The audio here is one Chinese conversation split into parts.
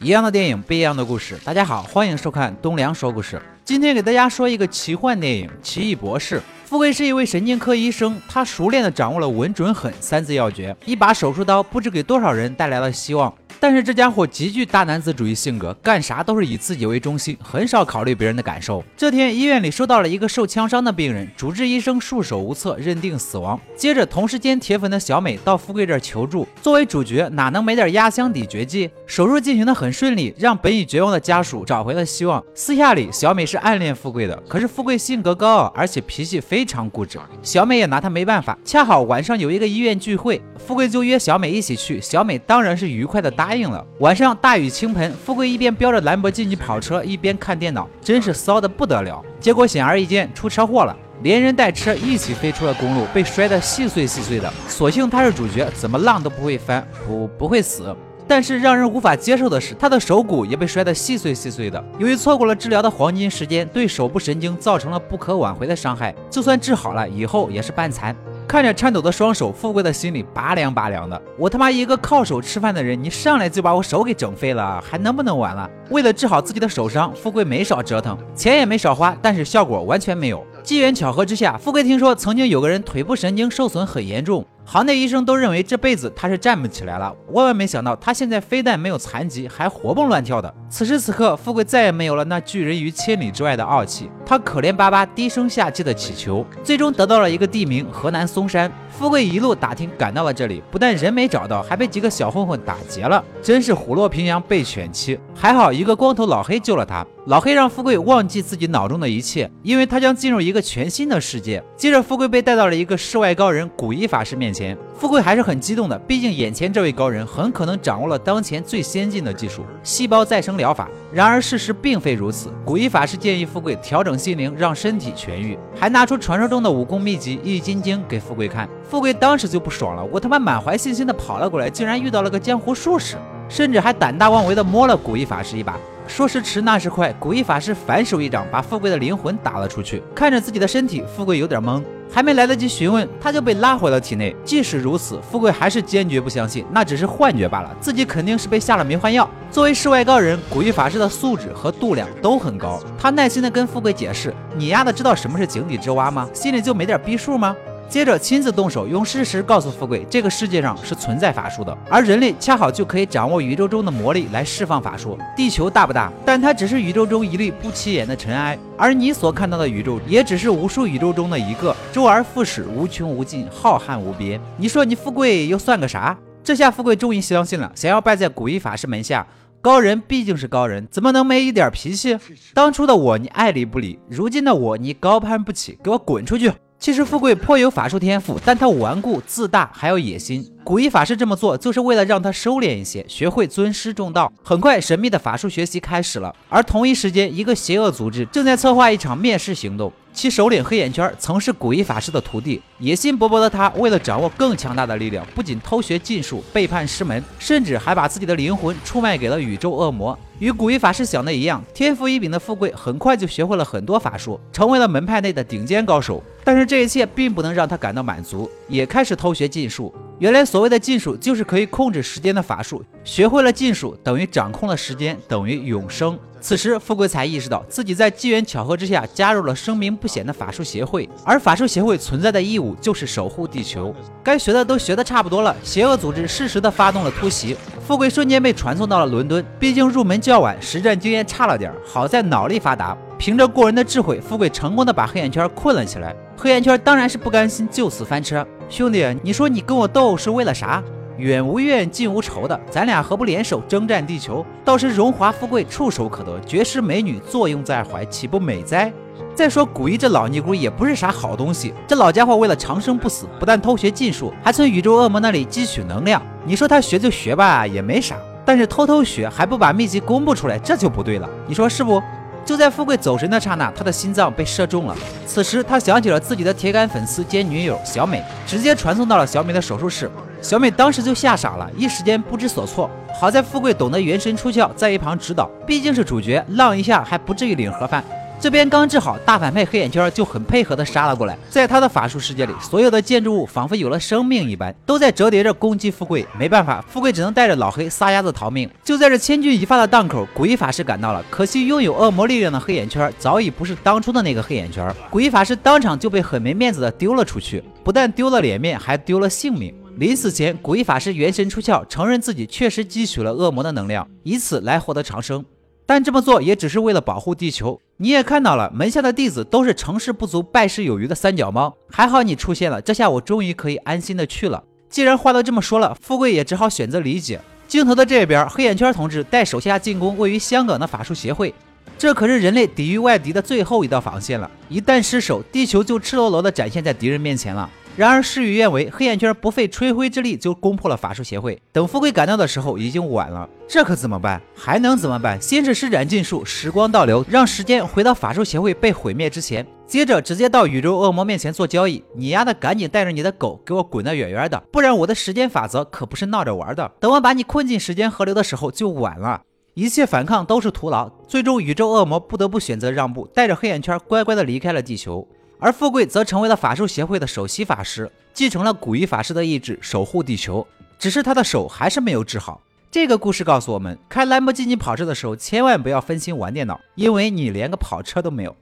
一样的电影，不一样的故事。大家好，欢迎收看东梁说故事。今天给大家说一个奇幻电影《奇异博士》。富贵是一位神经科医生，他熟练地掌握了稳、准、狠三字要诀，一把手术刀不知给多少人带来了希望。但是这家伙极具大男子主义性格，干啥都是以自己为中心，很少考虑别人的感受。这天，医院里收到了一个受枪伤的病人，主治医生束手无策，认定死亡。接着，同时间铁粉的小美到富贵这儿求助。作为主角，哪能没点压箱底绝技？手术进行的很顺利，让本已绝望的家属找回了希望。私下里，小美是暗恋富贵的，可是富贵性格高傲，而且脾气非常固执，小美也拿他没办法。恰好晚上有一个医院聚会，富贵就约小美一起去，小美当然是愉快的答。答应了。晚上大雨倾盆，富贵一边飙着兰博基尼跑车，一边看电脑，真是骚的不得了。结果显而易见，出车祸了，连人带车一起飞出了公路，被摔得细碎细碎的。所幸他是主角，怎么浪都不会翻，不不会死。但是让人无法接受的是，他的手骨也被摔得细碎细碎的。由于错过了治疗的黄金时间，对手部神经造成了不可挽回的伤害，就算治好了，以后也是半残。看着颤抖的双手，富贵的心里拔凉拔凉的。我他妈一个靠手吃饭的人，你上来就把我手给整废了，还能不能玩了？为了治好自己的手伤，富贵没少折腾，钱也没少花，但是效果完全没有。机缘巧合之下，富贵听说曾经有个人腿部神经受损很严重。行内医生都认为这辈子他是站不起来了，万万没想到他现在非但没有残疾，还活蹦乱跳的。此时此刻，富贵再也没有了那拒人于千里之外的傲气，他可怜巴巴、低声下气的乞求，最终得到了一个地名——河南嵩山。富贵一路打听，赶到了这里，不但人没找到，还被几个小混混打劫了，真是虎落平阳被犬欺。还好一个光头老黑救了他。老黑让富贵忘记自己脑中的一切，因为他将进入一个全新的世界。接着，富贵被带到了一个世外高人古一法师面前。富贵还是很激动的，毕竟眼前这位高人很可能掌握了当前最先进的技术——细胞再生疗法。然而事实并非如此，古一法师建议富贵调整心灵，让身体痊愈，还拿出传说中的武功秘籍《易筋经》给富贵看。富贵当时就不爽了，我他妈满怀信心的跑了过来，竟然遇到了个江湖术士，甚至还胆大妄为的摸了古一法师一把。说时迟，那时快，古一法师反手一掌把富贵的灵魂打了出去。看着自己的身体，富贵有点懵，还没来得及询问，他就被拉回了体内。即使如此，富贵还是坚决不相信，那只是幻觉罢了，自己肯定是被下了迷幻药。作为世外高人，古一法师的素质和度量都很高。他耐心地跟富贵解释：“你丫的知道什么是井底之蛙吗？心里就没点逼数吗？”接着亲自动手，用事实告诉富贵，这个世界上是存在法术的，而人类恰好就可以掌握宇宙中的魔力来释放法术。地球大不大？但它只是宇宙中一粒不起眼的尘埃，而你所看到的宇宙也只是无数宇宙中的一个，周而复始，无穷无尽，浩瀚无边。你说你富贵又算个啥？这下富贵终于相信了，想要拜在古一法师门下。高人毕竟是高人，怎么能没一点脾气？当初的我你爱理不理，如今的我你高攀不起，给我滚出去！其实富贵颇有法术天赋，但他顽固自大，还有野心。古一法师这么做，就是为了让他收敛一些，学会尊师重道。很快，神秘的法术学习开始了。而同一时间，一个邪恶组织正在策划一场灭世行动。其首领黑眼圈曾是古一法师的徒弟，野心勃勃的他为了掌握更强大的力量，不仅偷学禁术，背叛师门，甚至还把自己的灵魂出卖给了宇宙恶魔。与古一法师想的一样，天赋异禀的富贵很快就学会了很多法术，成为了门派内的顶尖高手。但是这一切并不能让他感到满足，也开始偷学禁术。原来所谓的禁术就是可以控制时间的法术，学会了禁术等于掌控了时间，等于永生。此时，富贵才意识到自己在机缘巧合之下加入了声名不显的法术协会，而法术协会存在的义务就是守护地球。该学的都学的差不多了，邪恶组织适时的发动了突袭，富贵瞬间被传送到了伦敦。毕竟入门较晚，实战经验差了点，好在脑力发达，凭着过人的智慧，富贵成功的把黑眼圈困了起来。黑眼圈当然是不甘心就此翻车，兄弟，你说你跟我斗是为了啥？远无怨，近无仇的，咱俩何不联手征战地球？到时荣华富贵触手可得，绝世美女坐拥在怀，岂不美哉？再说古一这老尼姑也不是啥好东西，这老家伙为了长生不死，不但偷学禁术，还从宇宙恶魔那里汲取能量。你说他学就学吧，也没啥，但是偷偷学还不把秘籍公布出来，这就不对了。你说是不？就在富贵走神的刹那，他的心脏被射中了。此时他想起了自己的铁杆粉丝兼女友小美，直接传送到了小美的手术室。小美当时就吓傻了，一时间不知所措。好在富贵懂得元神出窍，在一旁指导，毕竟是主角，浪一下还不至于领盒饭。这边刚治好，大反派黑眼圈就很配合的杀了过来。在他的法术世界里，所有的建筑物仿佛有了生命一般，都在折叠着攻击富贵。没办法，富贵只能带着老黑撒丫子逃命。就在这千钧一发的档口，古一法师赶到了。可惜拥有恶魔力量的黑眼圈早已不是当初的那个黑眼圈，古一法师当场就被很没面子的丢了出去，不但丢了脸面，还丢了性命。临死前，古一法师元神出窍，承认自己确实汲取了恶魔的能量，以此来获得长生。但这么做也只是为了保护地球。你也看到了，门下的弟子都是成事不足败事有余的三脚猫。还好你出现了，这下我终于可以安心的去了。既然话都这么说了，富贵也只好选择理解。镜头的这边，黑眼圈同志带手下进攻位于香港的法术协会，这可是人类抵御外敌的最后一道防线了。一旦失守，地球就赤裸裸的展现在敌人面前了。然而事与愿违，黑眼圈不费吹灰之力就攻破了法术协会。等富贵赶到的时候，已经晚了。这可怎么办？还能怎么办？先是施展禁术，时光倒流，让时间回到法术协会被毁灭之前。接着直接到宇宙恶魔面前做交易。你丫的赶紧带着你的狗给我滚得远远的，不然我的时间法则可不是闹着玩的。等我把你困进时间河流的时候就晚了。一切反抗都是徒劳。最终宇宙恶魔不得不选择让步，带着黑眼圈乖乖的离开了地球。而富贵则成为了法术协会的首席法师，继承了古一法师的意志，守护地球。只是他的手还是没有治好。这个故事告诉我们，开兰博基尼跑车的时候，千万不要分心玩电脑，因为你连个跑车都没有。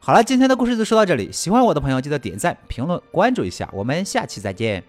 好了，今天的故事就说到这里。喜欢我的朋友，记得点赞、评论、关注一下。我们下期再见。